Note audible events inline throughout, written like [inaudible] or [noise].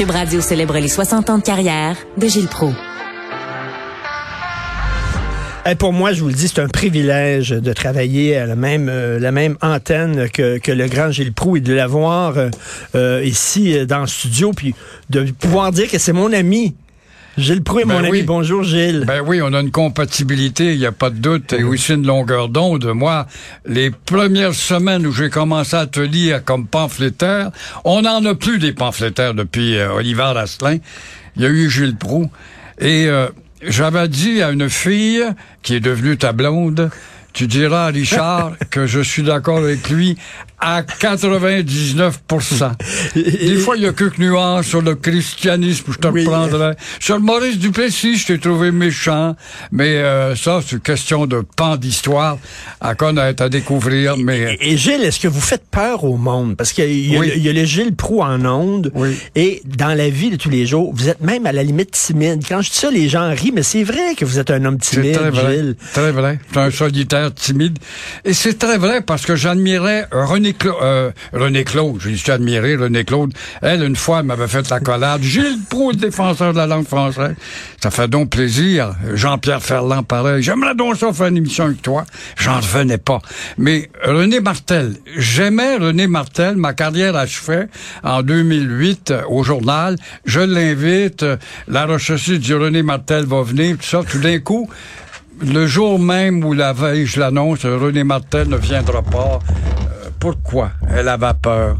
Cube Radio célèbre les 60 ans de carrière de Gilles Proulx. Eh, pour moi, je vous le dis, c'est un privilège de travailler à la même, euh, la même antenne que, que le grand Gilles Proux et de l'avoir euh, euh, ici dans le studio, puis de pouvoir dire que c'est mon ami. Gilles Proux est Ben mon ami. Bonjour, Gilles. Ben oui, on a une compatibilité, il n'y a pas de doute, et aussi une longueur d'onde. Moi, les premières semaines où j'ai commencé à te lire comme pamphlétaire, on n'en a plus des pamphlétaires depuis euh, Oliver Asselin. Il y a eu Gilles Proux. Et euh, j'avais dit à une fille qui est devenue ta blonde, tu diras à Richard [laughs] que je suis d'accord avec lui à 99 Des fois, il y a quelques nuances sur le christianisme, je te Oui. reprendrai. Sur le Maurice Duplessis, je t'ai trouvé méchant, mais euh, ça, c'est une question de pan d'histoire à connaître, à découvrir, mais... Et, et Gilles, est-ce que vous faites peur au monde? Parce qu'il y, Oui. y a le Gilles Proux en onde. Oui. Et dans la vie de tous les jours, vous êtes même à la limite timide. Quand je dis ça, les gens rient, mais c'est vrai que vous êtes un homme timide, très vrai. Gilles. Très vrai. C'est un solitaire timide. Et c'est très vrai parce que j'admirais René, Euh, René Claude. J'ai juste admiré René Claude. Elle, une fois, m'avait fait la collade. Gilles Proulx, défenseur de la langue française. Ça fait donc plaisir. Jean-Pierre Ferland, pareil. J'aimerais donc ça faire une émission avec toi. J'en revenais pas. Mais René Martel, j'aimais René Martel. Ma carrière achevait en 2008 euh, au journal. Je l'invite. euh, La recherchiste du René Martel va venir. Tout d'un coup, le jour même où la veille, je l'annonce, René Martel ne viendra pas. Pourquoi? Elle avait peur.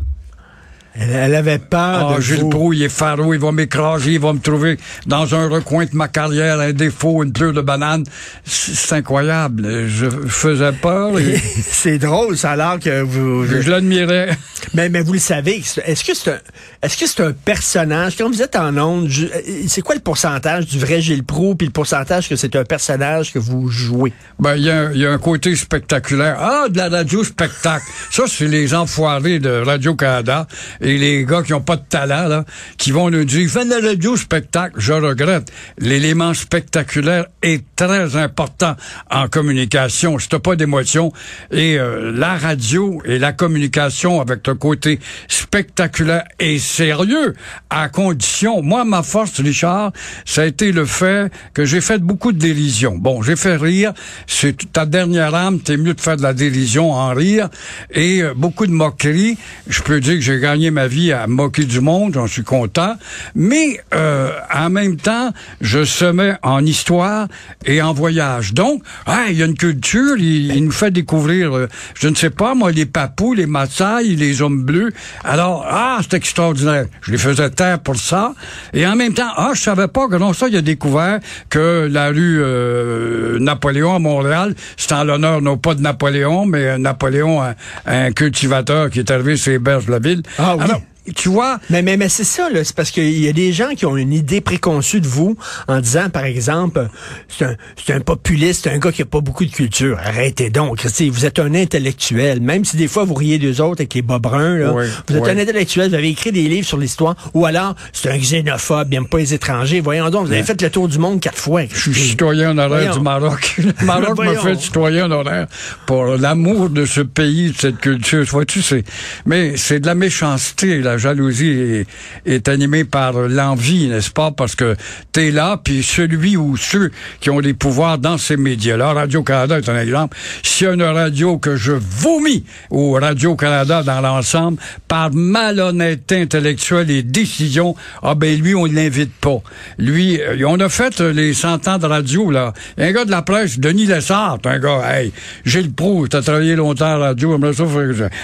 Elle, elle avait peur Ah, de Gilles vous. Proulx, il est faro, il va m'écraser, il va me trouver dans un recoin de ma carrière, un défaut, une pleure de banane. C'est incroyable. Je faisais peur et [laughs] c'est drôle, ça a l'air que vous... je l'admirais. Mais, mais vous le savez, est-ce que c'est un, est-ce que c'est un personnage? Quand vous êtes en onde, je- euh, c'est quoi le pourcentage du vrai Gilles Proux puis le pourcentage que c'est un personnage que vous jouez? Ben, il y, a un- il y a un côté spectaculaire. Ah, de la radio spectacle. Ça, c'est les enfoirés de Radio-Canada et les gars qui ont pas de talent, là, qui vont nous dire, fais de la radio spectacle. Je regrette. L'élément spectaculaire est très important en communication. Si t'as pas d'émotion et euh, la radio et la communication avec le côté spectaculaire et sérieux, à condition, moi, ma force, Richard, ça a été le fait que j'ai fait beaucoup de dérision. Bon, j'ai fait rire, c'est ta dernière âme, t'es mieux de faire de la dérision en rire, et euh, beaucoup de moqueries. Je peux dire que j'ai gagné ma vie à moquer du monde, j'en suis content, mais euh, en même temps, je semais en histoire et en voyage. Donc, il y a une culture, il, nous fait découvrir, euh, je ne sais pas, moi, les papous, les Maasai, les hommes bleus. Alors, ah, c'est extraordinaire. Je les faisais taire pour ça. Et en même temps, ah, je savais pas que non, ça, il a découvert que la rue euh, Napoléon à Montréal, c'est en l'honneur non pas de Napoléon, mais euh, Napoléon, un, un cultivateur qui est arrivé sur les berges de la ville. Ah oui. Alors, tu vois, Mais, mais, mais c'est ça, là. C'est parce qu'il y a des gens qui ont une idée préconçue de vous en disant, par exemple, c'est un, c'est un populiste, c'est un gars qui a pas beaucoup de culture. Arrêtez donc. Vous êtes un intellectuel. Même si des fois vous riez d'eux autres avec les bas bruns, là. Oui, vous êtes oui. un intellectuel, vous avez écrit des livres sur l'histoire. Ou alors, c'est un xénophobe, il n'aime pas les étrangers. Voyons donc, vous avez fait le tour du monde quatre fois. Je suis citoyen honoraire du Maroc. [laughs] Le Maroc m'a fait citoyen honoraire pour l'amour de ce pays, de cette culture. Vois-tu, c'est, mais c'est de la méchanceté. La jalousie est, animée par l'envie, n'est-ce pas? Parce que t'es là, puis celui ou ceux qui ont des pouvoirs dans ces médias-là, Radio-Canada est un exemple. S'il y a une radio que je vomis au Radio-Canada dans l'ensemble par malhonnêteté intellectuelle et décision, ah ben lui, on ne l'invite pas. Lui, euh, on a fait les 100 ans de radio, là. Un gars de la presse, Denis Lessard, un gars, hey, j'ai le pro, t'as travaillé longtemps à la radio.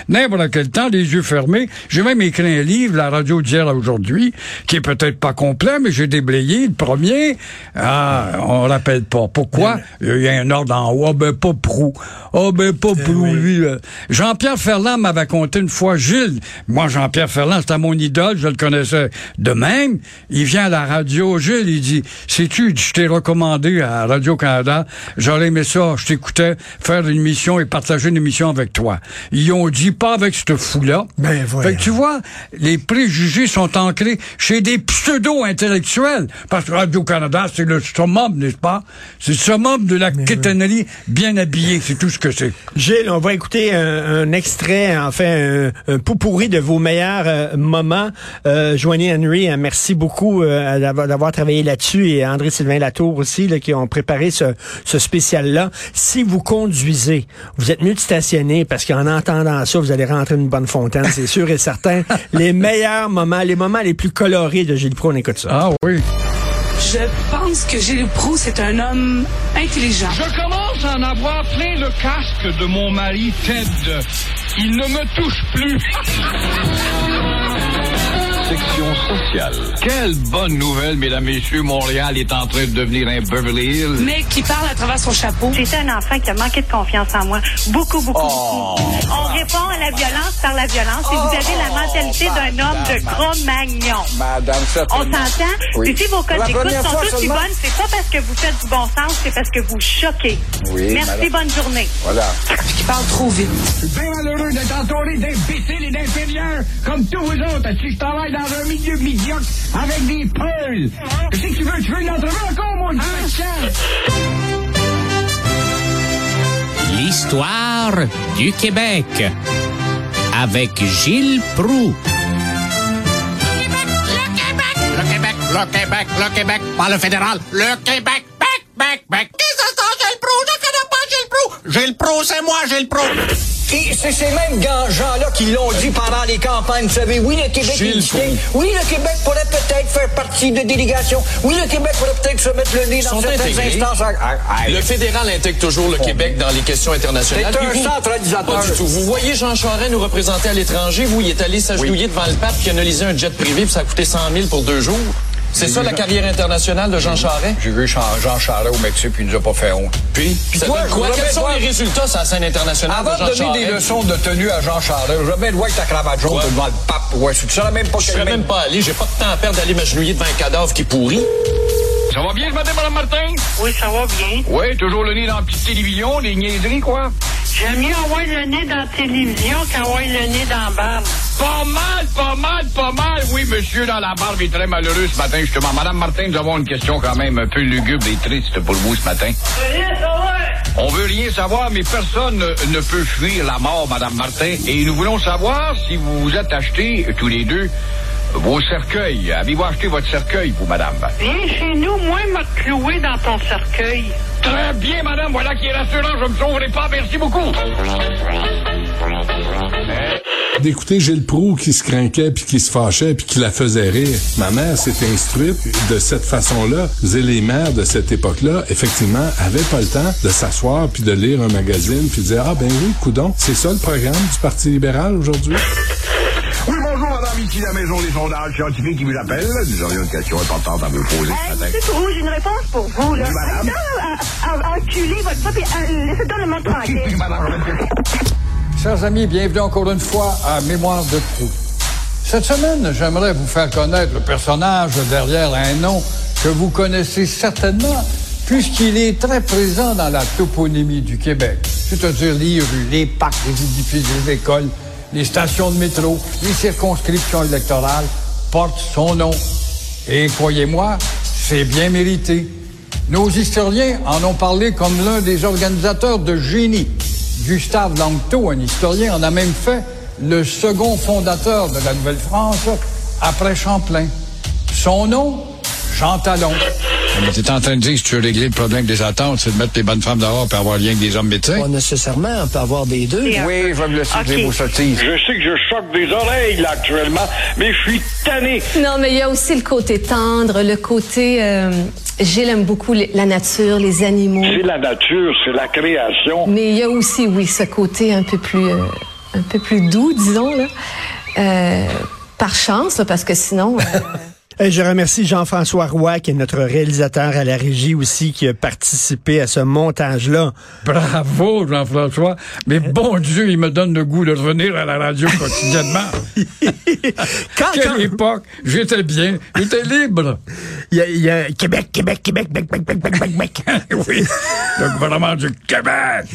N'importe quel temps, les yeux fermés. J'ai même écrit un livre, La radio d'hier à aujourd'hui, qui est peut-être pas complet, mais j'ai déblayé le premier. Ah, on rappelle pas. Pourquoi? Il y a un ordre en haut. Ah, ben, pas pro. Ah, ben, pas pro, lui. là. Jean-Pierre Ferland m'avait conté une fois, Gilles, moi, Jean-Pierre Ferland, c'était mon idole, je le connaissais de même. Il vient à la radio, Gilles, il dit, sais-tu, je t'ai recommandé à Radio-Canada, j'aurais aimé ça, je t'écoutais faire une mission et partager une émission avec toi. Ils ont dit, pas avec ce fou-là. Ben, voyons. Fait que tu vois, les préjugés sont ancrés chez des pseudo-intellectuels. Parce que Radio-Canada, c'est le summum, n'est-ce pas? C'est le summum de la quétanerie bien habillée. C'est tout ce que c'est. Gilles, on va écouter un, extrait, enfin, un, un pourri de vos meilleurs euh, moments. Euh, Joanie Henry, hein, merci beaucoup euh, d'avoir travaillé là-dessus et André-Sylvain Latour aussi, là, qui ont préparé ce, ce spécial-là. Si vous conduisez, vous êtes mieux de stationner parce qu'en entendant ça, vous allez rentrer une bonne fontaine, c'est sûr et certain. [laughs] les meilleurs moments, les moments les plus colorés de Gilles Pro, on écoute ça. Ah oui. Je pense que Gilles Proux, c'est un homme intelligent. Je commence à en avoir plein le casque de mon mari Ted. Il ne me touche plus. section sociale. Quelle bonne nouvelle, mesdames, messieurs. Montréal est en train de devenir un Beverly Hills. Mais qui parle à travers son chapeau. J'étais un enfant qui a manqué de confiance en moi. Beaucoup, beaucoup, Oh. beaucoup. On répond à la violence par la violence et vous avez la mentalité d'un homme de Cro-Magnon. Madame, On s'entend? Oui. Et si vos codes d'écoute sont toutes si bonnes, c'est pas parce que vous faites du bon sens, c'est parce que vous choquez. Oui, Merci, madame. bonne journée. Voilà. Qui parle trop vite. bien malheureux d'être entouré d'imbéciles et d'inférieurs comme tous vous autres. Si je travaille dans un milieu médiocre avec des peuls. Qu'est-ce que tu veux? Tu veux une entrevue encore, mon L'histoire du Québec avec Gilles Proux. Le Québec, le Québec, le Québec, le Québec, pas le fédéral, le Québec, bec, bec, bec. Qui c'est ça, Gilles Proux? Je connais pas Gilles Proux. Gilles Proux, c'est moi, Gilles Proux. Et c'est ces mêmes gens-là qui l'ont dit pendant les campagnes. Vous savez, oui, le Québec est distinct. Oui, le Québec pourrait peut-être faire partie de délégation. Oui, le Québec pourrait peut-être se mettre le nez dans certaines intégrés. instances. Ah, ah, Le fédéral intègre toujours le Québec dans les questions internationales. C'est un vous- centralisateur. Pas du tout. Vous voyez Jean Charest nous représenter à l'étranger. Vous, il est allé s'agenouiller devant le pape qui a analysé un jet privé puis ça a coûté 100 000 pour deux jours. C'est ça la carrière internationale de Jean Charest? J'ai vu Jean, Jean Charest au Mexique, puis il nous a pas fait honte. Puis, ça toi, quoi? Quels sont les résultats sur la scène internationale Avant de Jean donner des leçons de tenue à Jean Charest, je mets le avec ta cravate jaune Ouais. devant le pape. Ouais, tu sais même pas Je serais même pas allé. J'ai pas de temps à perdre d'aller m'agenouiller devant un cadavre qui pourrit. Ça va bien ce matin, Mme Martin? Oui, ça va bien. Oui, toujours le nez dans la petite télévision, des niaiseries, quoi. J'aime mieux avoir le nez dans la télévision qu'avoir le nez dans la barbe. Pas mal, pas mal, pas mal. Oui, monsieur, dans la barbe est très malheureux ce matin, justement. Madame Martin, nous avons une question quand même un peu lugubre et triste pour vous ce matin. On veut rien savoir, mais personne ne, ne peut fuir la mort, Madame Martin. Et nous voulons savoir si vous vous êtes acheté, tous les deux, vos cercueils. Avez-vous acheté votre cercueil, vous, Madame? Viens chez nous, moi, m'a cloué dans ton cercueil. Très bien, Madame. Voilà qui est rassurant. Je me sauverai pas. Merci beaucoup. d'écouter Gilles Proux qui se craquait puis qui se fâchait puis qui la faisait rire. Ma mère s'est instruite de cette façon-là. Les mères de cette époque-là, effectivement, avaient pas le temps de s'asseoir puis de lire un magazine puis de dire ah ben oui, coudon, c'est ça le programme du Parti libéral aujourd'hui? Ici la maison des sondages scientifiques qui vous appelle. Nous aurions une question importante à vous poser ce matin. Monsieur Proulx, j'ai une réponse pour vous, là. Madame? À- à- enculer votre euh, laissez donc le monde tranquille. Chers amis, bienvenue encore une fois à Mémoire de Proust. Cette semaine, j'aimerais vous faire connaître le personnage derrière un nom que vous connaissez certainement, puisqu'il est très présent dans la toponymie du Québec, c'est-à-dire les rues, les parcs, les édifices, les écoles, les stations de métro, les circonscriptions électorales portent son nom. Et croyez-moi, c'est bien mérité. Nos historiens en ont parlé comme l'un des organisateurs de génie. Gustave Langto, un historien, en a même fait le second fondateur de la Nouvelle-France après Champlain. Son nom, Jean Talon. Mais tu en train de dire que si tu veux régler le problème des attentes, c'est de mettre les bonnes femmes dehors et avoir rien que des hommes médecins? Pas nécessairement, on peut avoir des deux. Euh, Oui, je vais me laisser Ok. dire vos sottises. Je sais que je choque des oreilles, là, actuellement, mais je suis tanné. Non, mais il y a aussi le côté tendre, le côté... Euh, Gilles aime beaucoup la nature, les animaux. C'est la nature, c'est la création. Mais il y a aussi, oui, ce côté un peu plus, euh, un peu plus doux, disons, là. Euh, par chance, là, parce que sinon... [laughs] euh, Euh, je remercie Jean-François Roy, qui est notre réalisateur à la régie aussi, qui a participé à ce montage-là. Bravo, Jean-François. Mais bon Dieu, il me donne le goût de revenir à la radio [laughs] quotidiennement. quand, Quelle quand- époque. J'étais bien. J'étais libre. Il y a, il y a Québec, Québec, Québec, Bec, Bec, Bec, Bec, Bec, Bec. [laughs] oui. Le gouvernement du Québec.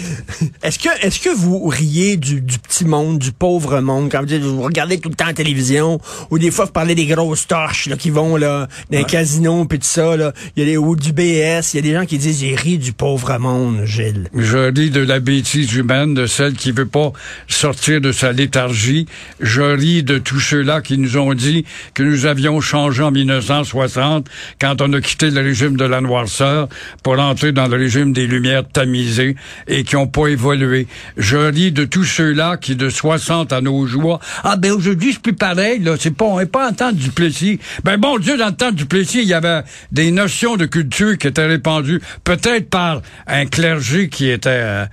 Est-ce que, est-ce que vous riez du, du petit monde, du pauvre monde, quand vous, dites, vous regardez tout le temps la télévision, ou des fois vous parlez des grosses torches là, qui vont là, dans les casinos puis tout ça, là. il y a des, ou du BS, il y a des gens qui disent ils rient du pauvre monde, Gilles. Je ris de la bêtise humaine, de celle qui veut pas sortir de sa léthargie. Je ris de tous ceux-là qui nous ont dit que nous avions changé en 1960 quand on a quitté le régime de la noirceur pour entrer dans le régime des lumières tamisées et qui ont pas évolué. Je ris de tous ceux-là qui de 60 à nos jours, ah ben aujourd'hui c'est plus pareil, là, c'est pas, on est pas en temps du Plessis. Ben bon Dieu, dans le temps du Plessis, il y avait des notions de culture qui étaient répandues, peut-être par un clergé qui était euh,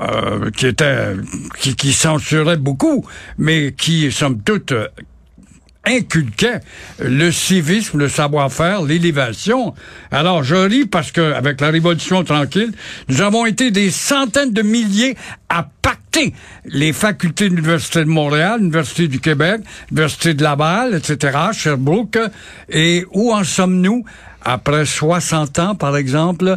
euh, qui était qui, qui censurait beaucoup, mais qui, somme toute, inculquait le civisme, le savoir-faire, l'élévation. Alors, je ris parce que, avec la Révolution tranquille, nous avons été des centaines de milliers à pacter les facultés de l'Université de Montréal, l'Université du Québec, l'Université de Laval, etc., Sherbrooke. Et où en sommes-nous? Après 60 ans, par exemple,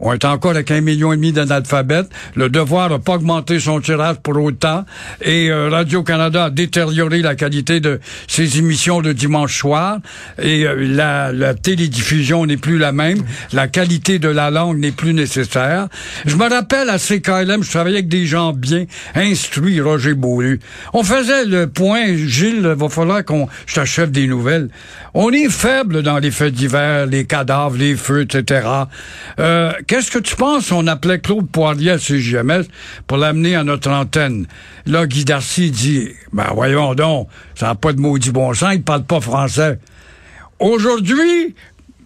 on est encore avec un million et demi d'analphabètes. Le devoir n'a pas augmenté son tirage pour autant. Et euh, Radio-Canada a détérioré la qualité de ses émissions de dimanche soir. Et euh, la, télédiffusion n'est plus la même. La qualité de la langue n'est plus nécessaire. Je me rappelle à CKLM, je travaillais avec des gens bien instruits, Roger Beaulieu. On faisait le point, Gilles, va falloir qu'on... Je t'achève des nouvelles. On est faible dans les faits divers, les cadavres, les feux, etc. Qu'est-ce que tu penses? On appelait Claude Poirier à CGMS pour l'amener à notre antenne. Là, Guy Darcy dit, ben voyons donc, ça n'a pas de maudit bon sens, il parle pas français. Aujourd'hui,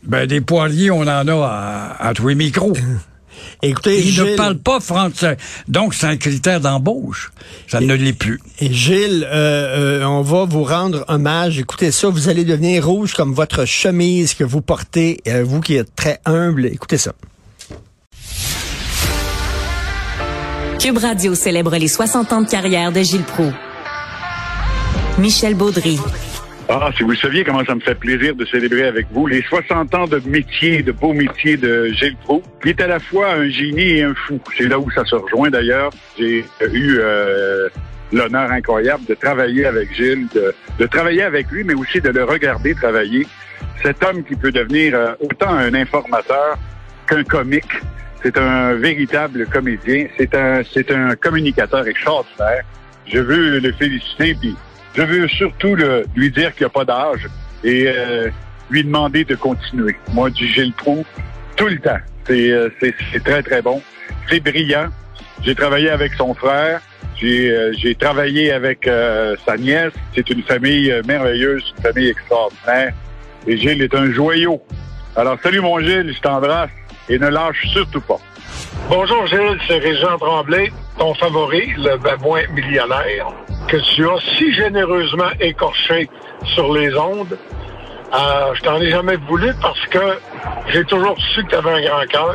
ben des poiriers, on en a à, à tous les micros. [laughs] Écoutez, il ne parle pas français. Donc, c'est un critère d'embauche. Ça ne l'est plus. Et Gilles, euh, euh, on va vous rendre hommage. Écoutez ça, vous allez devenir rouge comme votre chemise que vous portez, euh, vous qui êtes très humble. Écoutez ça. Cube Radio célèbre les 60 ans de carrière de Gilles Proux. Michel Baudry. Ah, si vous saviez comment ça me fait plaisir de célébrer avec vous les 60 ans de métier, de beau métier de Gilles Proulx, qui est à la fois un génie et un fou. C'est là où ça se rejoint d'ailleurs. J'ai eu euh, l'honneur incroyable de travailler avec Gilles, de, de travailler avec lui, mais aussi de le regarder travailler. Cet homme qui peut devenir euh, autant un informateur qu'un comique. C'est un véritable comédien. C'est un, c'est un communicateur extraordinaire. Je veux le féliciter, puis je veux surtout le- lui dire qu'il n'y a pas d'âge et euh, lui demander de continuer. Moi, du Gilles Proulx, tout le temps. C'est, euh, c'est, c'est très, très bon. C'est brillant. J'ai travaillé avec son frère. J'ai, euh, j'ai travaillé avec euh, sa nièce. C'est une famille euh, merveilleuse, une famille extraordinaire. Et Gilles est un joyau. Alors, salut mon Gilles, je t'embrasse et ne lâche surtout pas. Bonjour Gilles, c'est Régent Tremblay, ton favori, le babouin millionnaire, que tu as si généreusement écorché sur les ondes. Euh, je t'en ai jamais voulu parce que j'ai toujours su que tu avais un grand cœur.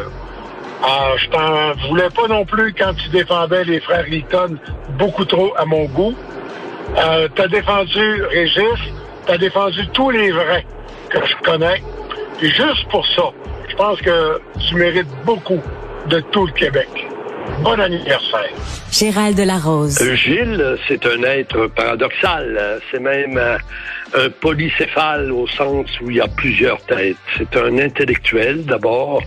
Euh, je t'en voulais pas non plus quand tu défendais les frères Litton beaucoup trop à mon goût. Euh, t'as défendu Régis, t'as défendu tous les vrais que je connais. Et juste pour ça, pense que tu mérites beaucoup de tout le Québec. Bon anniversaire. Gérald Delarose. Euh, Gilles, c'est un être paradoxal. C'est même euh, un polycéphale au sens où il y a plusieurs têtes. C'est un intellectuel d'abord,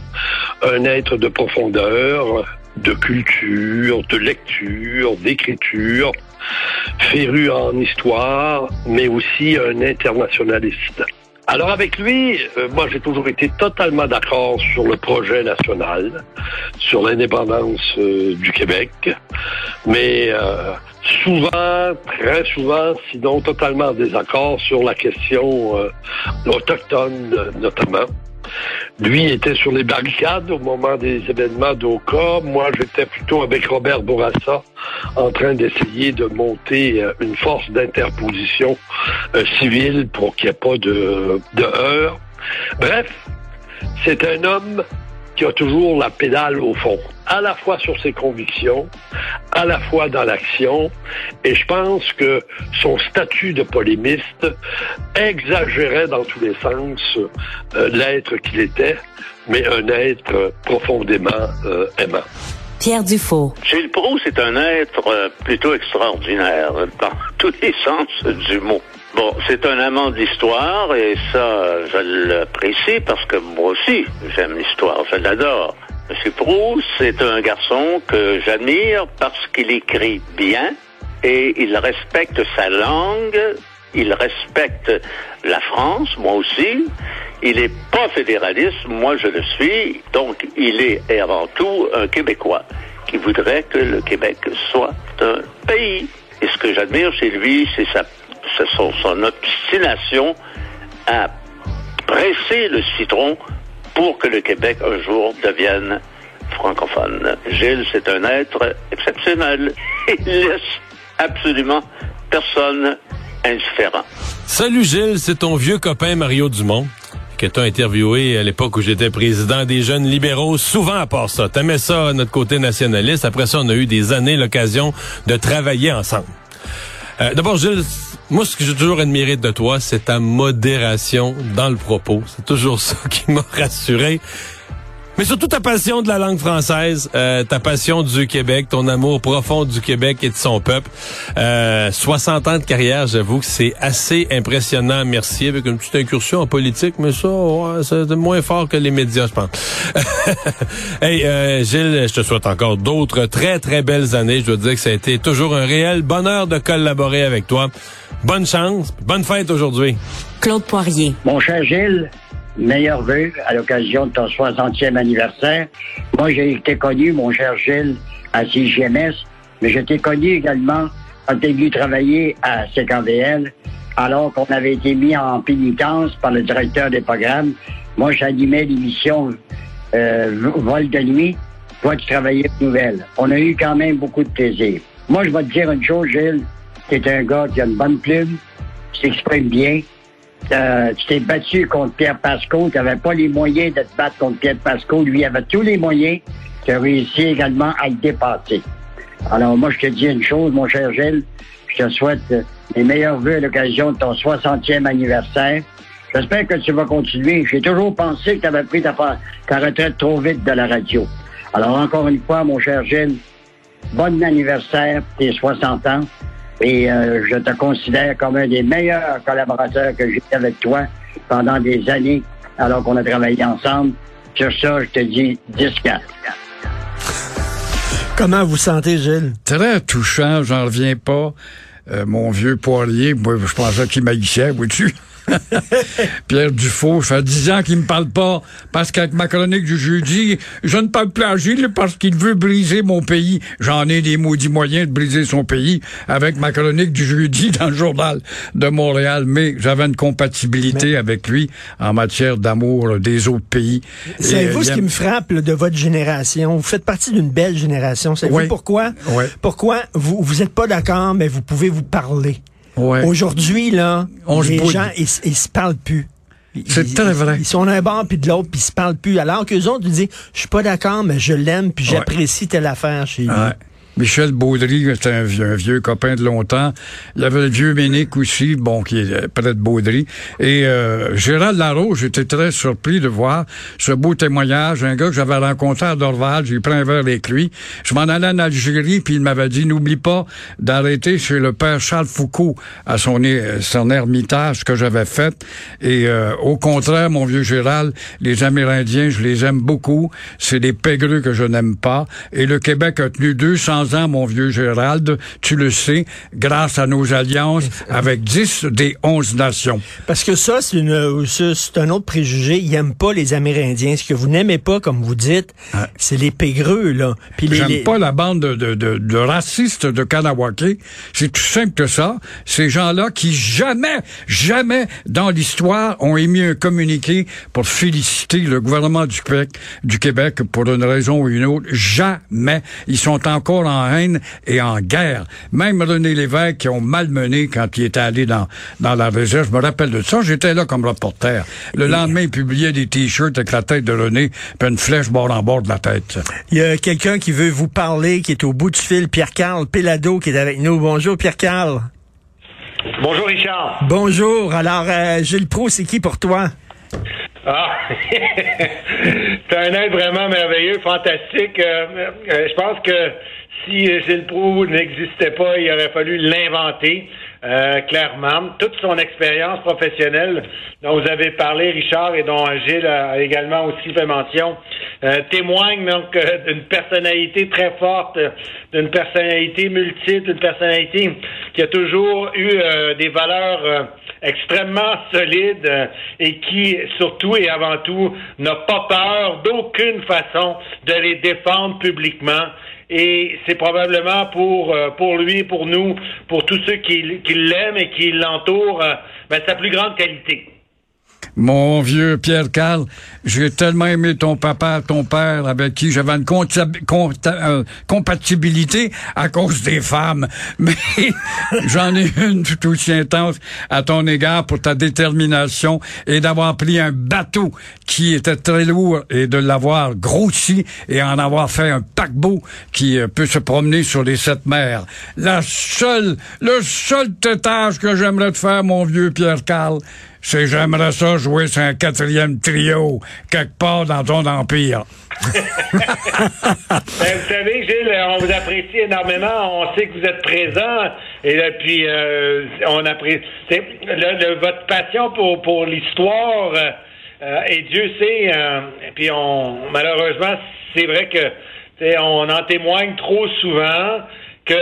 un être de profondeur, de culture, de lecture, d'écriture, féru en histoire, mais aussi un internationaliste. Alors avec lui, euh, moi j'ai toujours été totalement d'accord sur le projet national, sur l'indépendance euh, du Québec, mais euh, souvent, très souvent, sinon totalement en désaccord sur la question euh, autochtone notamment. Lui était sur les barricades au moment des événements d'Oka. Moi, j'étais plutôt avec Robert Bourassa en train d'essayer de monter euh, une force d'interposition euh, civile pour qu'il n'y ait pas de, de heurts. Bref, c'est un homme qui a toujours la pédale au fond, à la fois sur ses convictions, à la fois dans l'action, et je pense que son statut de polémiste exagérait dans tous les sens euh, l'être qu'il était, mais un être profondément euh, aimant. Pierre Dufault. Gilles Proust c'est un être euh, plutôt extraordinaire dans tous les sens du mot. Bon, c'est un amant de l'histoire et ça, je l'apprécie parce que moi aussi, j'aime l'histoire, je l'adore. Monsieur Proust, c'est un garçon que j'admire parce qu'il écrit bien et il respecte sa langue, il respecte la France, moi aussi. Il est pas fédéraliste, moi je le suis, donc il est avant tout un Québécois qui voudrait que le Québec soit un pays. Et ce que j'admire chez lui, c'est sa c'est son, son, obstination à presser le citron pour que le Québec un jour devienne francophone. Gilles, c'est un être exceptionnel. [laughs] Il laisse absolument personne indifférent. Salut Gilles, c'est ton vieux copain Mario Dumont que t'as interviewé à l'époque où j'étais président des jeunes libéraux, souvent à part ça. T'aimais ça, notre côté nationaliste. Après ça, on a eu des années l'occasion de travailler ensemble. Euh, D'abord, Gilles, moi, ce que j'ai toujours admiré de toi, c'est ta modération dans le propos. C'est toujours ça qui m'a rassuré. Mais surtout ta passion de la langue française, euh, ta passion du Québec, ton amour profond du Québec et de son peuple. Euh, 60 ans de carrière, j'avoue que c'est assez impressionnant. Merci, avec une petite incursion en politique, mais ça, ouais, c'est moins fort que les médias, je pense. [laughs] hey, euh, Gilles, je te souhaite encore d'autres très, très belles années. Je dois dire que ça a été toujours un réel bonheur de collaborer avec toi. Bonne chance, bonne fête aujourd'hui. Claude Poirier. Mon cher Gilles, meilleurs vœux à l'occasion de ton 60e anniversaire. Moi, j'ai été connu, mon cher Gilles, à CGMS, mais je t'ai connu également quand tu es venu travailler à CKVL, alors qu'on avait été mis en pénitence par le directeur des programmes. Moi, j'animais l'émission euh, Vol de nuit. Toi, tu travaillais aux nouvelles. On a eu quand même beaucoup de plaisir. Moi, je vais te dire une chose, Gilles. Tu es un gars qui a une bonne plume, qui s'exprime bien, euh, tu t'es battu contre Pierre Pasco. Tu n'avais pas les moyens de te battre contre Pierre Pasco. Lui avait tous les moyens. Tu as réussi également à le dépasser. Alors, moi, je te dis une chose, mon cher Gilles. Je te souhaite les meilleurs vœux à l'occasion de ton 60e anniversaire. J'espère que tu vas continuer. J'ai toujours pensé que tu avais pris ta, ta retraite trop vite de la radio. Alors, encore une fois, mon cher Gilles, bon anniversaire tes 60 ans. Et euh, je te considère comme un des meilleurs collaborateurs que j'ai eu avec toi pendant des années, alors qu'on a travaillé ensemble. Sur ça, je te dis 10 4 Comment vous sentez, Gilles? Très touchant, j'en reviens pas. Euh, mon vieux poirier, moi, je pensais qu'il maïssait, vois-tu? [laughs] Pierre Dufault, ça fait dix ans qu'il me parle pas parce qu'avec ma chronique du jeudi, je ne parle plus à Gilles parce qu'il veut briser mon pays. J'en ai des maudits moyens de briser son pays avec ma chronique du jeudi dans le journal de Montréal, mais j'avais une compatibilité mais... avec lui en matière d'amour des autres pays. Savez-vous ce qui me frappe là, de votre génération? Vous faites partie d'une belle génération. Savez-vous Oui. pourquoi? Oui. Pourquoi vous vous êtes pas d'accord, mais vous pouvez vous parler? Ouais. Aujourd'hui, là, On les gens, ils, se parlent plus. Ils- C'est très vrai. Ils sont d'un bord puis de l'autre, puis ils se parlent plus. Alors qu'eux autres, ils disent, je suis pas d'accord, mais je l'aime, puis Ouais. j'apprécie telle affaire chez lui. Ouais. Michel Baudry, c'est un vieux, un vieux copain de longtemps. Il y avait le vieux Ménic aussi, bon, qui est près de Baudry. Et euh, Gérald Larose, j'étais très surpris de voir ce beau témoignage. Un gars que j'avais rencontré à Dorval, j'ai pris un verre avec lui. Je m'en allais en Algérie, puis il m'avait dit, n'oublie pas d'arrêter chez le père Charles Foucault à son, é- son ermitage que j'avais fait. Et euh, au contraire, mon vieux Gérald, les Amérindiens, je les aime beaucoup. C'est des pégreux que je n'aime pas. Et le Québec a tenu 200 200 ans, mon vieux Gérald, tu le sais, grâce à nos alliances avec 10 des 11 nations. Parce que ça, c'est un autre préjugé. Ils n'aiment pas les Amérindiens. Ce que vous n'aimez pas, comme vous dites, c'est les pégreux, là. J'aime les- pas la bande de, de, de, de racistes de Kanawake. C'est tout simple que ça. Ces gens-là qui jamais, jamais dans l'histoire ont émis un communiqué pour féliciter le gouvernement du Québec, du Québec pour une raison ou une autre. Jamais. Ils sont encore en haine et en guerre. Même René Lévesque qui ont malmené quand il était allé dans, dans la réserve. Je me rappelle de ça. J'étais là comme reporter. Le lendemain, il publiait des t-shirts avec la tête de René puis une flèche bord en bord de la tête. Il y a quelqu'un qui veut vous parler, qui est au bout du fil, Pierre-Carl Pelado, qui est avec nous. Bonjour, Pierre-Carl. Bonjour Richard. Bonjour. Alors, euh, Gilles Pro, c'est qui pour toi? Ah, [laughs] c'est un être vraiment merveilleux, fantastique. Euh, euh, je pense que si euh, Gilles Proulx n'existait pas, il aurait fallu l'inventer. euh, clairement, toute son expérience professionnelle dont vous avez parlé, Richard, et dont Gilles a également aussi fait mention, euh, témoigne donc euh, d'une personnalité très forte, d'une personnalité multiple, d'une personnalité qui a toujours eu des valeurs extrêmement solides et qui, surtout et avant tout, n'a pas peur d'aucune façon de les défendre publiquement. Et c'est probablement pour euh, pour lui, pour nous, pour tous ceux qui, l'aiment et qui l'entourent, euh, ben, sa plus grande qualité. Mon vieux Pierre Carl, j'ai tellement aimé ton papa, ton père, avec qui j'avais une euh, compatibilité à cause des femmes. [laughs] Mais j'en ai une tout aussi intense à ton égard pour ta détermination et d'avoir pris un bateau qui était très lourd et de l'avoir grossi et en avoir fait un paquebot qui euh, peut se promener sur les sept mers. La seule, le seul tétage que j'aimerais te faire, mon vieux Pierre Carl, c'est j'aimerais ça jouer sur un quatrième trio quelque part dans ton empire. [laughs] Ben, vous savez, Gilles, on vous apprécie énormément. On sait que vous êtes présent. Et là, puis, euh, on apprécie. le- le- votre passion pour, pour l'histoire, euh, euh, et Dieu sait, euh, et puis on, malheureusement, c'est vrai que on en témoigne trop souvent que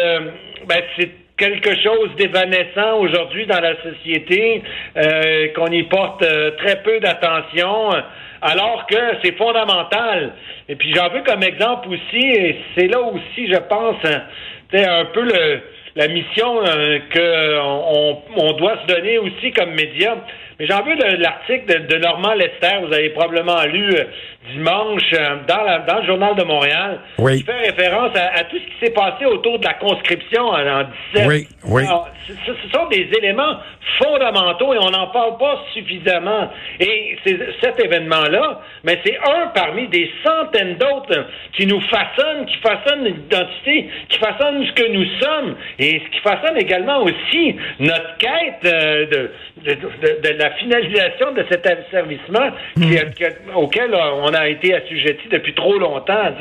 ben, c'est quelque chose d'évanescent aujourd'hui dans la société, euh, qu'on y porte euh, très peu d'attention, euh, alors que c'est fondamental. Et puis j'en veux comme exemple aussi, et c'est là aussi, je pense, hein, tu sais, un peu le, la mission euh, que on, on doit se donner aussi comme média. Mais j'en veux l'article de, de Normand Lester, vous avez probablement lu euh, dimanche euh, dans, la- dans le Journal de Montréal, Oui. qui fait référence à, à tout ce qui s'est passé autour de la conscription en, en 17. Oui, oui. Alors, ce, sont des éléments fondamentaux et on n'en parle pas suffisamment. Et c'est cet événement-là, mais c'est un parmi des centaines d'autres qui nous façonnent, qui façonnent l'identité, qui façonnent ce que nous sommes et ce qui façonne également aussi notre quête euh, de, de, de- de la finalisation de cet asservissement qui- qui- auquel euh, on a été assujetti depuis trop longtemps.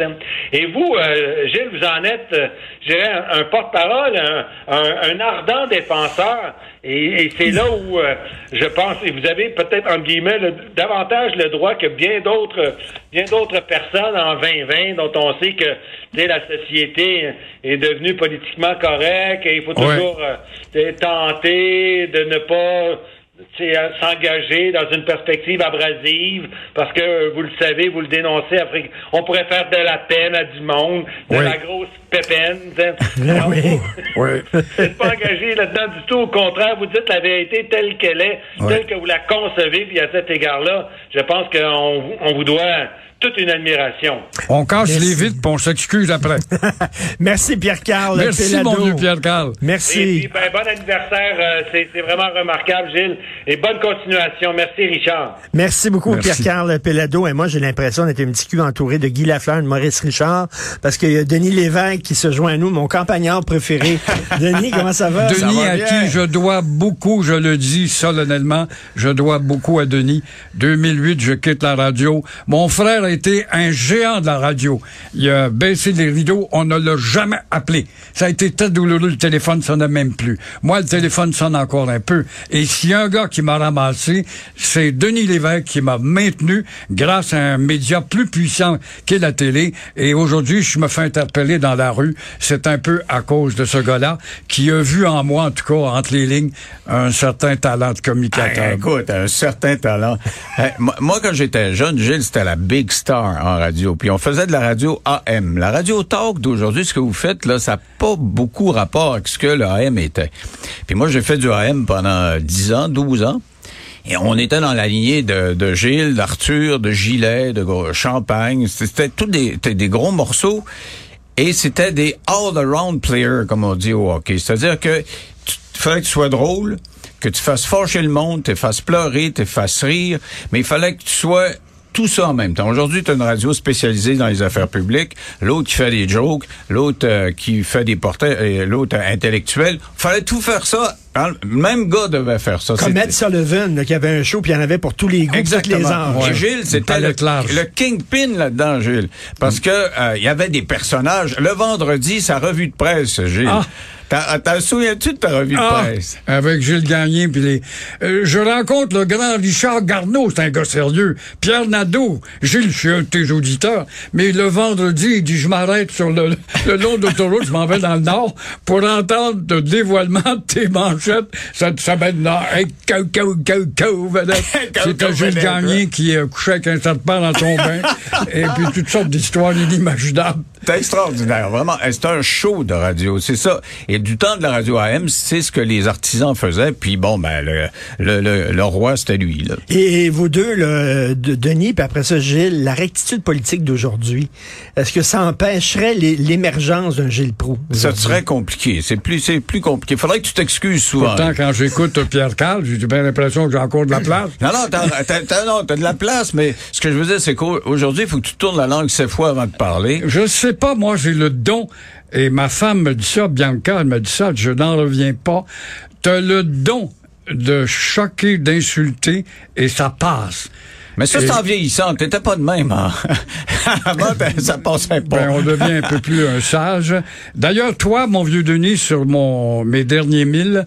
Et vous, euh, Gilles, vous en êtes, euh, je dirais, un, un porte-parole, un, un- un ardent défenseur. Et, et c'est là où euh, je pense, et vous avez peut-être, en guillemets, le- davantage le droit que bien d'autres bien d'autres personnes en 2020 dont on sait que la société est devenue politiquement correcte et il faut toujours tenter de ne pas s'engager dans une perspective abrasive parce que euh, vous le savez, vous le dénoncez, Afrique. On pourrait faire de la peine à du monde, de Oui. la grosse pépine. Ben [laughs] oui. [laughs] Oui. N'êtes pas engagé là-dedans du tout. Au contraire, vous dites la vérité telle qu'elle est, telle que vous la concevez. Puis à cet égard-là, je pense qu'on on vous doit toute une admiration. On casse les vitres puis on s'excuse après. [laughs] Merci, Pierre-Carl Merci, Pelado. mon vieux Pierre Carl. Merci. Et puis, ben, bon anniversaire. euh, c'est vraiment remarquable, Gilles. Et bonne continuation. Merci, Richard. Merci beaucoup. Pierre-Carl Pelado. Et moi, j'ai l'impression d'être un petit cul entouré de Guy Lafleur, de Maurice Richard, parce qu'il y a Denis Lévesque qui se joint à nous, mon campagnard préféré. [laughs] Denis, comment ça va? Denis, Ça va à bien? qui je dois beaucoup, je le dis solennellement, je dois beaucoup à Denis. 2008, je quitte la radio. Mon frère a été un géant de la radio. Il a baissé les rideaux, on ne l'a jamais appelé. Ça a été très douloureux, le téléphone sonnait même plus. Moi, le téléphone sonne encore un peu. Et s'il y a un gars qui m'a ramassé, c'est Denis Lévesque qui m'a maintenu grâce à un média plus puissant qu'est la télé. Et aujourd'hui, je me fais interpeller dans la rue. C'est un peu à cause de ce gars-là qui a vu en moi, en tout cas, entre les lignes, un certain talent de communicateur. Hey, écoute, un certain talent. Moi, quand j'étais jeune, Gilles, c'était la big en radio. Puis on faisait de la radio AM. La radio talk d'aujourd'hui, ce que vous faites, là, ça n'a pas beaucoup rapport avec ce que le AM était. Puis moi, j'ai fait du AM pendant 10 ans, 12 ans. Et on était dans la lignée de, Gilles, d'Arthur, de Gilet, de Gros- Champagne. C'était tous des, des gros morceaux. Et c'était des all-around players, comme on dit au hockey. C'est-à-dire que il fallait que tu sois drôle, que tu fasses fâcher le monde, tu fasses pleurer, tu fasses rire, mais il fallait que tu sois tout ça en même temps. Aujourd'hui, tu as une radio spécialisée dans les affaires publiques, l'autre qui fait des jokes, l'autre euh, qui fait des portraits, et l'autre euh, intellectuel. fallait tout faire ça. Le même gars devait faire ça. Comme C'était- Ed Sullivan, là, qui avait un show, puis il y en avait pour tous les goûts, toutes les Exactement. âges. Et Gilles, c'était le, le kingpin là-dedans, Gilles. Parce que euh, il y avait des personnages. Le vendredi, sa revue de presse, Gilles. Ah. T'as- T'en souviens-tu de ta revue de Ah, presse? avec Gilles Gagné puis les. Euh, je rencontre le grand Richard Garneau, c'est un gars sérieux. Pierre Nadeau, Gilles, je suis un de tes auditeurs. Mais le vendredi, il dit je m'arrête sur le, le long d'autoroute, je m'en vais dans le nord pour entendre le dévoilement de tes manchettes. Ça te s'appelle nord. Hey, cou, cou, cou, cou, vedette. [laughs] C'était Gilles Gagné qui euh, couchait avec un serpent dans son bain. et puis toutes sortes d'histoires inimaginables. C'est extraordinaire, vraiment. C'est un show de radio, c'est ça. Et du temps de la radio AM, c'est ce que les artisans faisaient. Puis bon, ben le, le, le, le roi, c'était lui. Là. Et vous deux, là, de Denis, puis après ça, Gilles, la rectitude politique d'aujourd'hui, est-ce que ça empêcherait l'é- l'émergence d'un Gilles Proux? Ça serait compliqué. C'est plus, c'est plus compliqué. Faudrait que tu t'excuses souvent. Pourtant, quand j'écoute Pierre Carl, j'ai bien l'impression que j'ai encore de la place. Non, non, t'as, t'as, t'as- non, t'as de la place, mais ce que je veux dire, c'est qu'aujourd'hui, il faut que tu tournes la langue sept fois avant de parler. Je sais pas, moi j'ai le don, et ma femme me dit ça, Bianca, elle me dit ça, je n'en reviens pas. T'as le don de choquer, d'insulter, et ça passe. Mais ça, c'est en vieillissant. T'étais pas de même. Hein? [laughs] Avant, ben, ça passait pas. Ben, on devient un peu plus un sage. D'ailleurs, toi, mon vieux Denis, sur mon mes derniers mille,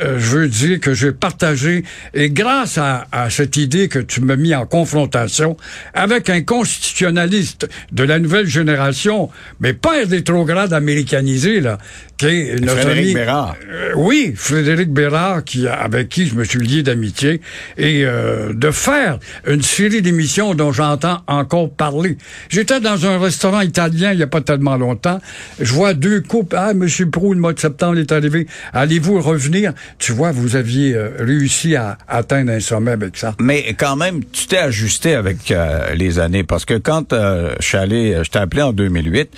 euh, je veux dire que j'ai partagé, et grâce à, à cette idée que tu m'as mis en confrontation avec un constitutionnaliste de la nouvelle génération, mais pas un rétrograde américanisé, là, qui est notre Frédéric ami- Bérard. euh, oui, Frédéric Bérard, qui, avec qui je me suis lié d'amitié, et euh, de faire une série d'émissions dont j'entends encore parler. J'étais dans un restaurant italien il n'y a pas tellement longtemps. Je vois deux couples. Ah, Monsieur Prou, le mois de septembre est arrivé. Allez-vous revenir? Tu vois, vous aviez euh, réussi à atteindre un sommet avec ça. Mais quand même, tu t'es ajusté avec euh, les années parce que quand euh, je suis allé, je t'ai appelé en 2008.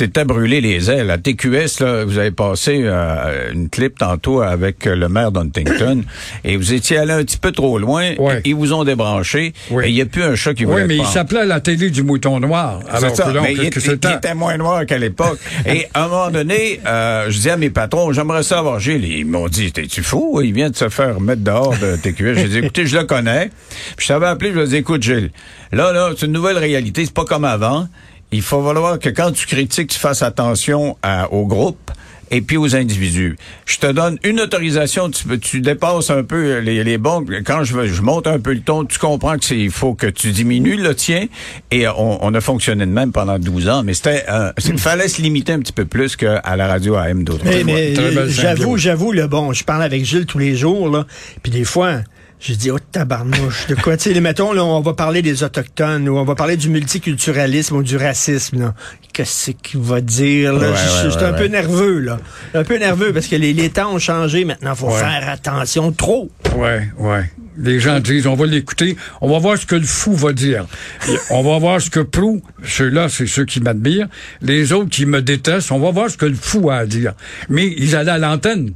T'étais brûlé les ailes. À TQS, là, vous avez passé euh, une clip tantôt avec euh, le maire d'Huntington [coughs] et vous étiez allé un petit peu trop loin. Ils vous ont débranché et il n'y a plus un chat qui Oui, voulait mais il s'appelait la télé du mouton noir. Alors C'est ça, que donc, mais il, que était- c'était? il était moins noir qu'à l'époque. [laughs] Et à un moment donné, euh, je dis à mes patrons, j'aimerais ça avoir Gilles. Ils m'ont dit, t'es-tu fou? Il vient de se faire mettre dehors de [laughs] TQS. J'ai dit, écoutez, je le connais. Puis je t'avais appelé, je lui ai dit, écoute, Gilles, là, là, c'est une nouvelle réalité, c'est pas comme avant. Il faut falloir que quand tu critiques, tu fasses attention à- au groupe et puis aux individus. Je te donne une autorisation, tu, peux- tu dépasses un peu les, les bons. Quand je, veux- je monte un peu le ton, tu comprends que c'est il faut que tu diminues le tien. Et on, on a fonctionné de même pendant 12 ans, mais c'était euh, il fallait se limiter un petit peu plus qu'à la radio AM d'autres. Mais, mais j'avoue, j'avoue, le bon, je parle avec Gilles tous les jours, là, puis des fois, je dis, oh tabarnouche, de quoi, tu sais, mettons, là, on va parler des Autochtones, ou on va parler du multiculturalisme ou du racisme. Qu'est-ce qu'il va dire, là? Ouais, ouais, un peu nerveux, là. Un peu nerveux, parce que les, les temps ont changé, maintenant, faut faire attention, trop. Ouais, ouais. Les gens disent, on va l'écouter, on va voir ce que le fou va dire. [laughs] On va voir ce que Prou, ceux-là, c'est ceux qui m'admirent. Les autres qui me détestent, on va voir ce que le fou a à dire. Mais ils allaient à l'antenne.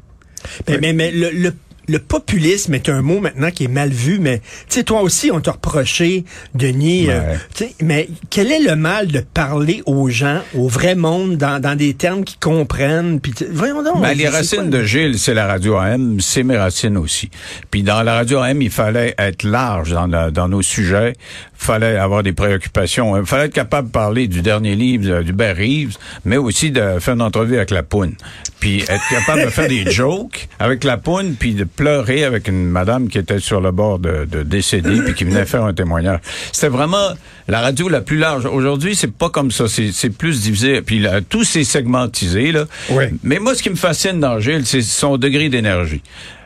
Mais, mais, mais le, le, le populisme est un mot maintenant qui est mal vu, mais tu sais, toi aussi, on t'a reproché, Denis, euh, Ouais. mais quel est le mal de parler aux gens, au vrai monde, dans, dans des termes qu'ils comprennent? Puis, voyons donc. Ben, les racines quoi, de Gilles, c'est la radio AM, c'est mes racines aussi. Puis dans la radio AM, il fallait être large dans, la- dans nos sujets, fallait avoir des préoccupations, il fallait être capable de parler du dernier livre euh, d'Hubert Reeves, mais aussi de faire une entrevue avec la poune. Puis être capable de faire des [laughs] jokes avec la poune, puis de pleurer avec une madame qui était sur le bord de, de décéder, puis qui venait faire un témoignage. C'était vraiment la radio la plus large. Aujourd'hui, c'est pas comme ça, c'est c'est plus divisé. Puis là, tout c'est segmentisé là. Mais moi, ce qui me fascine dans Gilles, c'est son degré d'énergie.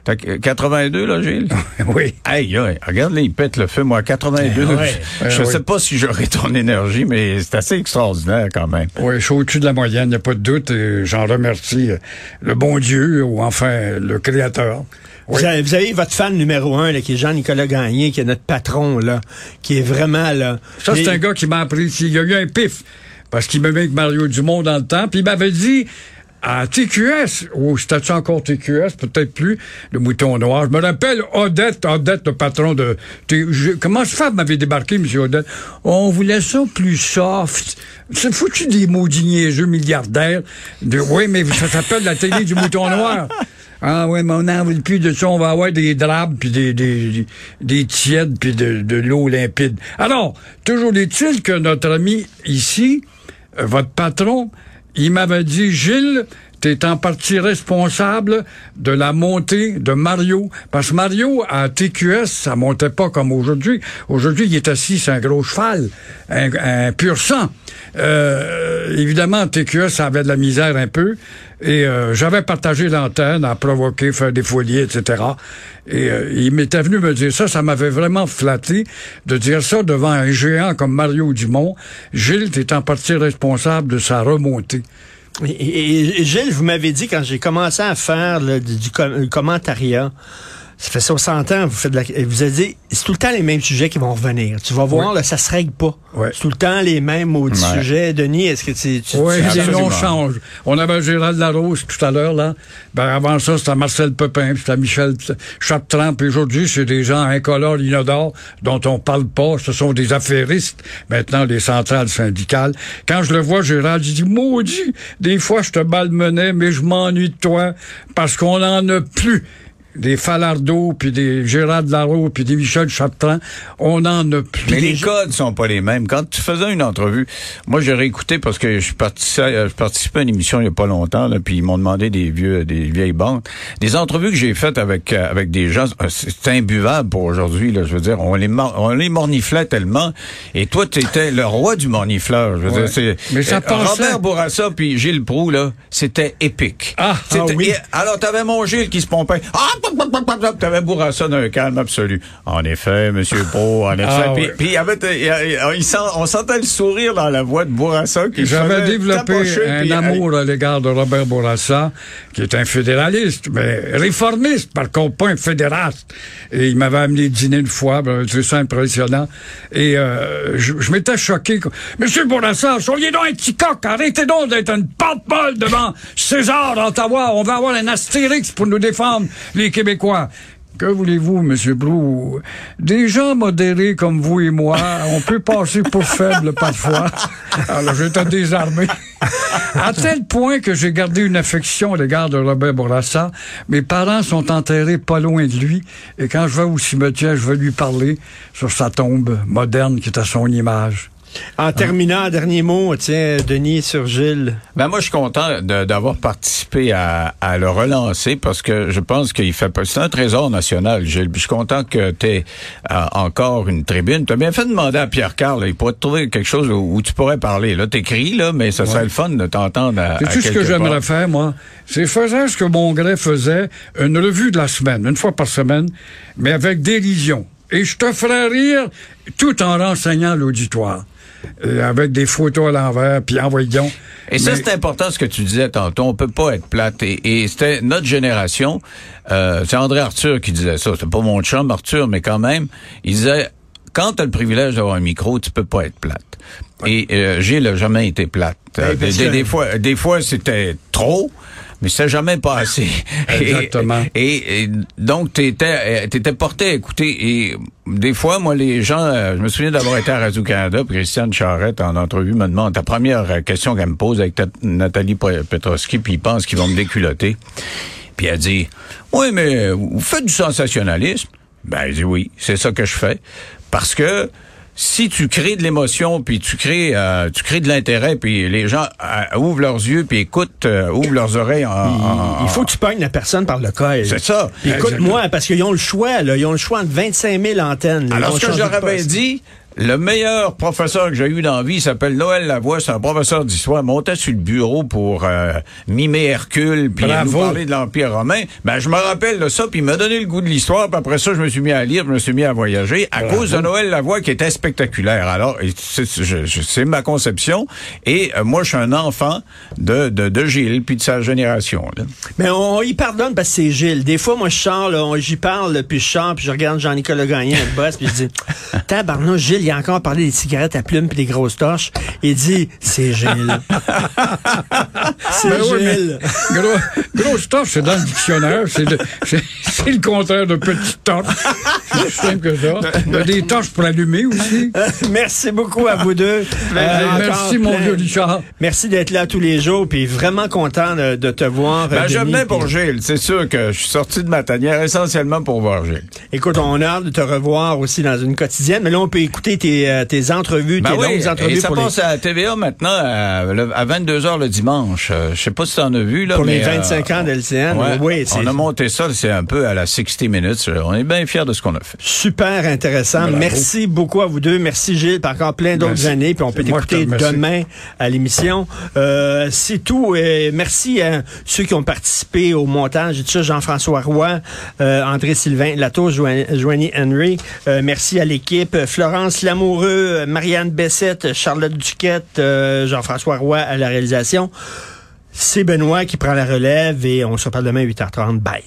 Fait que, euh, 82, là, Gilles? [laughs] oui. Hey, hey, regarde, là, il pète le feu. Moi, à 82, Eh ouais. je Eh sais oui. pas si j'aurais ton énergie, mais c'est assez extraordinaire quand même. Oui, je suis au-dessus de la moyenne, il n'y a pas de doute, et j'en remercie euh, le bon Dieu, ou enfin le Créateur. Vous, avez, vous avez votre fan numéro un, là, qui est Jean-Nicolas Gagné, qui est notre patron, là, qui est vraiment, là... Ça, c'est un gars qui m'a appris. Il y a eu un pif. Parce qu'il m'aimait avec Mario Dumont dans le temps. Puis il m'avait dit à TQS, ou c'était encore TQS, peut-être plus, le mouton noir. Je me rappelle Odette, Odette, le patron de. Je- comment ce Fab m'avait débarqué, M. Odette? On voulait ça plus soft. C'est foutu des maudits niaiseux milliardaires. De, oui, mais ça s'appelle la télé du mouton noir. [laughs] Ah oui, mais on n'en veut plus de ça. On va avoir des drapes, puis des, des, des, des tièdes, puis de, de l'eau limpide. Alors, toujours est-il que notre ami ici, euh, votre patron, il m'avait dit, Gilles, t'es en partie responsable de la montée de Mario. Parce que Mario, à TQS, ça montait pas comme aujourd'hui. Aujourd'hui, il est assis sur un gros cheval, un, pur sang. Euh, évidemment, TQS, ça avait de la misère un peu. Et euh, j'avais partagé l'antenne, à provoquer, faire des folies, etc. Et euh, il m'était venu me dire ça, ça m'avait vraiment flatté de dire ça devant un géant comme Mario Dumont. Gilles, t'es en partie responsable de sa remontée. Et, et- Gilles, vous m'avez dit quand j'ai commencé à faire là, du, du commentariat, ça fait 60 ans, vous faites de la, et vous avez dit, c'est tout le temps les mêmes sujets qui vont revenir. Tu vas voir, Oui. là, ça se règle pas. C'est tout le temps les mêmes maudits Ouais. sujets. Denis, est-ce que tu, tu, Oui, tu- les noms changent. On avait Gérald Larose tout à l'heure, là. Ben, avant ça, c'était Marcel Pepin, puis c'était Michel Chartrand, puis aujourd'hui, c'est des gens incolores, inodores, dont on parle pas. Ce sont des affairistes, maintenant, les centrales syndicales. Quand je le vois, Gérald, je dis, maudit, des fois, je te malmenais, mais je m'ennuie de toi, parce qu'on en a plus des Falardeau, puis des Gérard Larose, puis des Michel Chartrand, on en a plus. Mais les codes sont pas les mêmes. Quand tu faisais une entrevue, moi j'ai réécouté parce que je participais, euh, je participais à une émission il y a pas longtemps, là, puis ils m'ont demandé des vieux, des vieilles bandes. Des entrevues que j'ai faites avec euh, avec des gens, euh, c'est imbuvable pour aujourd'hui. Là, je veux dire, on les on les morniflait tellement. Et toi, tu étais le roi du mornifleur. Je veux Ouais. dire, c'est Mais ça euh. Robert Bourassa puis Gilles Proux là, c'était épique. Ah, ah oui. alors t'avais mon Gilles qui se pompait. Ah, t'avais Bourassa d'un calme absolu. En effet, Monsieur Pro, en effet. Ah, puis, ouais. puis il y avait, il il sent- on sentait le sourire dans la voix de Bourassa qui J'avais développé un puis, amour à l'égard de Robert Bourassa, qui est un fédéraliste, mais réformiste, par contre, pas un fédéraliste. Et il m'avait amené dîner une fois, ben, c'est ça impressionnant. Et euh, je, je m'étais choqué. Monsieur Bourassa, soyez donc un petit coq, arrêtez donc d'être une pente-molle devant César d'Ottawa. On va avoir un astérix pour nous défendre, les Québécois. Que voulez-vous, Monsieur Brou? Des gens modérés comme vous et moi, on peut passer pour faibles parfois. Alors, j'étais désarmé. À tel point que j'ai gardé une affection à l'égard de Robert Bourassa. Mes parents sont enterrés pas loin de lui. Et quand je vais au cimetière, je vais lui parler sur sa tombe moderne qui est à son image. En terminant, dernier mot, tiens, Denis sur Gilles. Ben moi, je suis content d'avoir participé à, à le relancer parce que je pense qu'il fait pas. C'est un trésor national, Gilles. Puis je suis content que tu aies encore une tribune. Tu as bien fait de demander à Pierre Carl. il pourrait te trouver quelque chose où, où tu pourrais parler. Là, t'écris là, mais ça serait le fun de t'entendre. à- C'est à tout ce que j'aimerais faire, moi? C'est faisant ce que mon gré faisait, une revue de la semaine, une fois par semaine, mais avec dérision. Et je te ferai rire tout en renseignant l'auditoire. Et avec des photos à l'envers, puis envoyons. Et ça, c'est important ce que tu disais tantôt. On peut pas être plate. Et, et c'était notre génération. Euh, c'est André Arthur qui disait ça. C'était pas mon chum Arthur, mais quand même, il disait quand tu as le privilège d'avoir un micro, tu peux pas être plate. Et euh, Gilles a jamais été plate. Ben, Euh, des, fois, des fois c'était trop. mais c'est jamais passé. Exactement. Et, et donc, t'étais, étais porté à écouter. Et des fois, moi, les gens, euh, je me souviens d'avoir été à Radio-Canada, puis Christiane Charrette, en entrevue, me demande, ta première question qu'elle me pose avec Nathalie Petroski, puis ils pensent qu'ils vont me déculotter. Puis elle dit, oui, mais vous faites du sensationnalisme? Ben, elle dit oui, c'est ça que je fais. Parce que si tu crées de l'émotion, puis tu crées, euh, tu crées de l'intérêt, puis les gens euh, ouvrent leurs yeux, puis écoutent, euh, ouvrent leurs oreilles. En, en- Il faut que tu pognes la personne par le col. C'est ça. Écoute-moi, parce qu'ils ont le choix, là. Ils ont le choix entre 25 000 antennes. là. Alors, ce que j'aurais bien dit, le meilleur professeur que j'ai eu dans la vie s'appelle Noël Lavoie. C'est un professeur d'histoire. montait sur le bureau pour euh, mimer Hercule, puis nous parler de l'Empire romain. Ben, je me rappelle de ça, puis il m'a donné le goût de l'histoire. Puis après ça, je me suis mis à lire, je me suis mis à voyager à cause de Noël Lavoie qui était spectaculaire. Alors, c'est ma conception. Et euh, moi, je suis un enfant de, de, de Gilles, puis de sa génération. là. Mais on, y pardonne parce que c'est Gilles. Des fois, moi, je on- j'y parle, puis je sors, puis je regarde Jean-Nicolas Gagné, notre boss, puis je dis, [laughs] Gilles, il a encore parlé des cigarettes à plumes puis des grosses torches. Il dit, c'est Gilles. [laughs] c'est Ben. Gros, grosse torche, c'est dans le dictionnaire. C'est le, contraire de petite torche. C'est aussi simple que ça. Il y a des torches pour allumer aussi. [laughs] Merci beaucoup à vous deux. [laughs] Euh, encore merci, mon vieux Richard. Merci d'être là tous les jours, puis vraiment content de, de te voir. Ben, euh, venais pour puis- Gilles. C'est sûr que je suis sorti de ma tanière essentiellement pour voir Gilles. Écoute, on a hâte de te revoir aussi dans une quotidienne, mais là, on peut écouter tes, euh, tes entrevues, Ben tes oui, longues entrevues et ça pour les- passe à TVA maintenant à, le- à 22h le dimanche. Euh, je sais pas si tu en as vu. Là, Pour les mais, 25 ans d'LCN, ouais, oui, c'est- on a monté ça, c'est un peu à la 60 minutes. On est bien fiers de ce qu'on a fait. Super intéressant. Bravo. Merci beaucoup à vous deux. Merci Gilles, puis encore plein d'autres Merci. années. Puis on peut t'écouter demain à l'émission. Euh, c'est tout. Et merci à ceux qui ont participé au montage et tout ça. Jean-François Roy, euh, André-Sylvain Latour, Jo- Joanie Henry. Euh, merci à l'équipe. Florence Lamoureux, Marianne Bessette, Charlotte Duquette, euh, Jean-François Roy à la réalisation. C'est Benoît qui prend la relève et on se reparle demain à 8h30. Bye.